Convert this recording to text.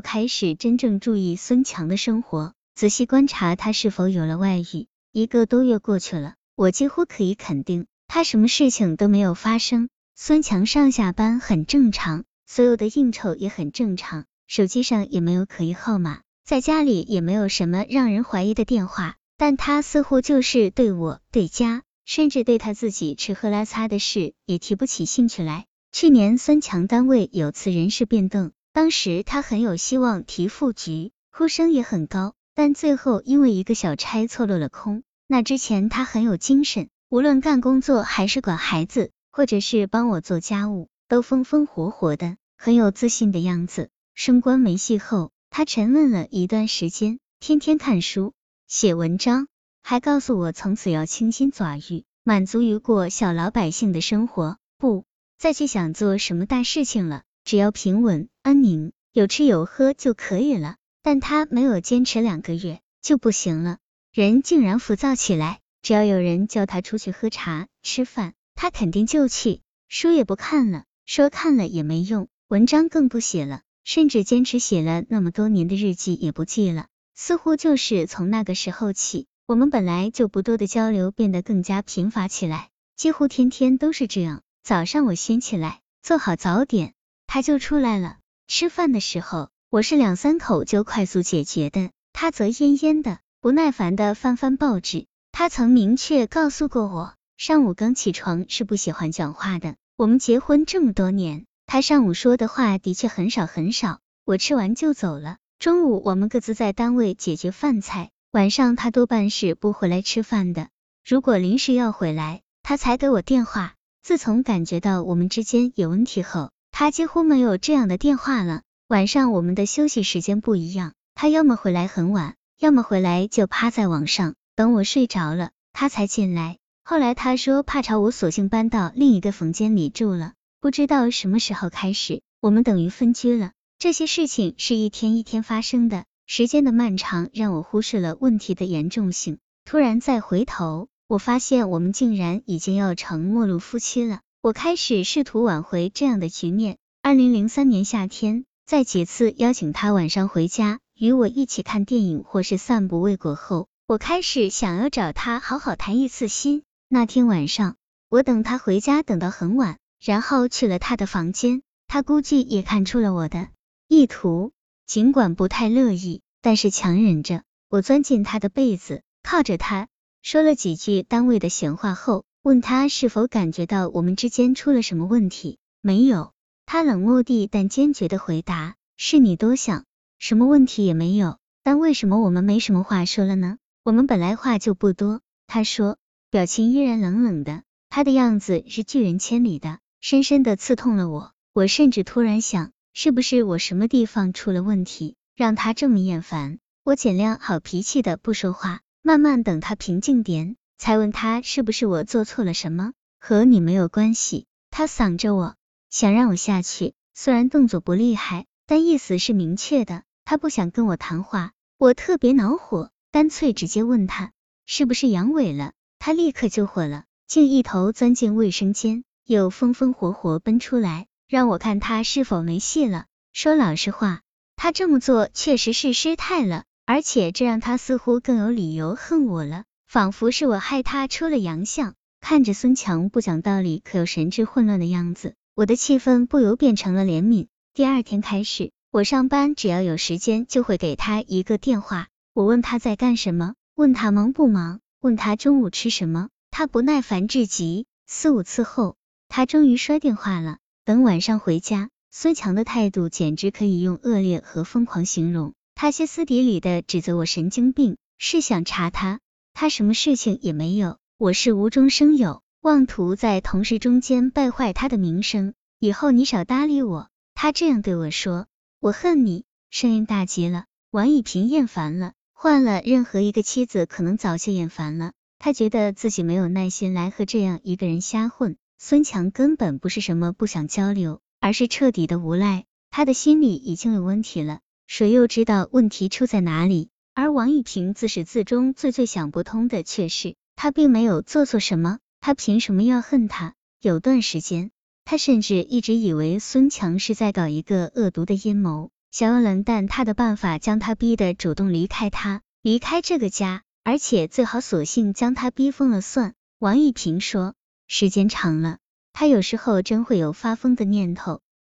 开始真正注意孙强的生活，仔细观察他是否有了外遇。一个多月过去了，我几乎可以肯定，他什么事情都没有发生。孙强上下班很正常，所有的应酬也很正常，手机上也没有可疑号码，在家里也没有什么让人怀疑的电话。但他似乎就是对我、对家，甚至对他自己吃喝拉撒的事也提不起兴趣来。去年孙强单位有次人事变动，当时他很有希望提副局，呼声也很高，但最后因为一个小差错落了空。那之前他很有精神，无论干工作还是管孩子。或者是帮我做家务，都风风火火的，很有自信的样子。升官没戏后，他沉闷了一段时间，天天看书、写文章，还告诉我从此要清心寡欲，满足于过小老百姓的生活，不再去想做什么大事情了，只要平稳安宁，有吃有喝就可以了。但他没有坚持两个月就不行了，人竟然浮躁起来，只要有人叫他出去喝茶、吃饭。他肯定就去，书也不看了，说看了也没用，文章更不写了，甚至坚持写了那么多年的日记也不记了。似乎就是从那个时候起，我们本来就不多的交流变得更加贫乏起来，几乎天天都是这样。早上我先起来做好早点，他就出来了。吃饭的时候，我是两三口就快速解决的，他则恹恹的、不耐烦的翻翻报纸。他曾明确告诉过我。上午刚起床是不喜欢讲话的。我们结婚这么多年，他上午说的话的确很少很少。我吃完就走了。中午我们各自在单位解决饭菜，晚上他多半是不回来吃饭的。如果临时要回来，他才给我电话。自从感觉到我们之间有问题后，他几乎没有这样的电话了。晚上我们的休息时间不一样，他要么回来很晚，要么回来就趴在网上等我睡着了，他才进来。后来他说怕吵，我索性搬到另一个房间里住了。不知道什么时候开始，我们等于分居了。这些事情是一天一天发生的，时间的漫长让我忽视了问题的严重性。突然再回头，我发现我们竟然已经要成陌路夫妻了。我开始试图挽回这样的局面。二零零三年夏天，在几次邀请他晚上回家与我一起看电影或是散步未果后，我开始想要找他好好谈一次心。那天晚上，我等他回家等到很晚，然后去了他的房间。他估计也看出了我的意图，尽管不太乐意，但是强忍着。我钻进他的被子，靠着他，说了几句单位的闲话后，问他是否感觉到我们之间出了什么问题。没有，他冷漠地但坚决的回答：是你多想，什么问题也没有。但为什么我们没什么话说了呢？我们本来话就不多。他说。表情依然冷冷的，他的样子是拒人千里的，深深的刺痛了我。我甚至突然想，是不是我什么地方出了问题，让他这么厌烦？我尽量好脾气的不说话，慢慢等他平静点，才问他是不是我做错了什么？和你没有关系。他搡着我，想让我下去，虽然动作不厉害，但意思是明确的。他不想跟我谈话，我特别恼火，干脆直接问他是不是阳痿了。他立刻就火了，竟一头钻进卫生间，又风风火火奔出来，让我看他是否没戏了。说老实话，他这么做确实是失态了，而且这让他似乎更有理由恨我了，仿佛是我害他出了洋相。看着孙强不讲道理可又神志混乱的样子，我的气氛不由变成了怜悯。第二天开始，我上班只要有时间就会给他一个电话，我问他在干什么，问他忙不忙。问他中午吃什么，他不耐烦至极。四五次后，他终于摔电话了。等晚上回家，孙强的态度简直可以用恶劣和疯狂形容。他歇斯底里的指责我神经病，是想查他，他什么事情也没有。我是无中生有，妄图在同事中间败坏他的名声。以后你少搭理我。他这样对我说。我恨你，声音大极了。王一平厌烦了。换了任何一个妻子，可能早就厌烦了。他觉得自己没有耐心来和这样一个人瞎混。孙强根本不是什么不想交流，而是彻底的无赖。他的心里已经有问题了，谁又知道问题出在哪里？而王玉平自始至终最最想不通的却是，他并没有做错什么，他凭什么要恨他？有段时间，他甚至一直以为孙强是在搞一个恶毒的阴谋。想要冷淡他的办法将他逼得主动离开他，离开这个家，而且最好索性将他逼疯了算。王玉平说，时间长了，他有时候真会有发疯的念头。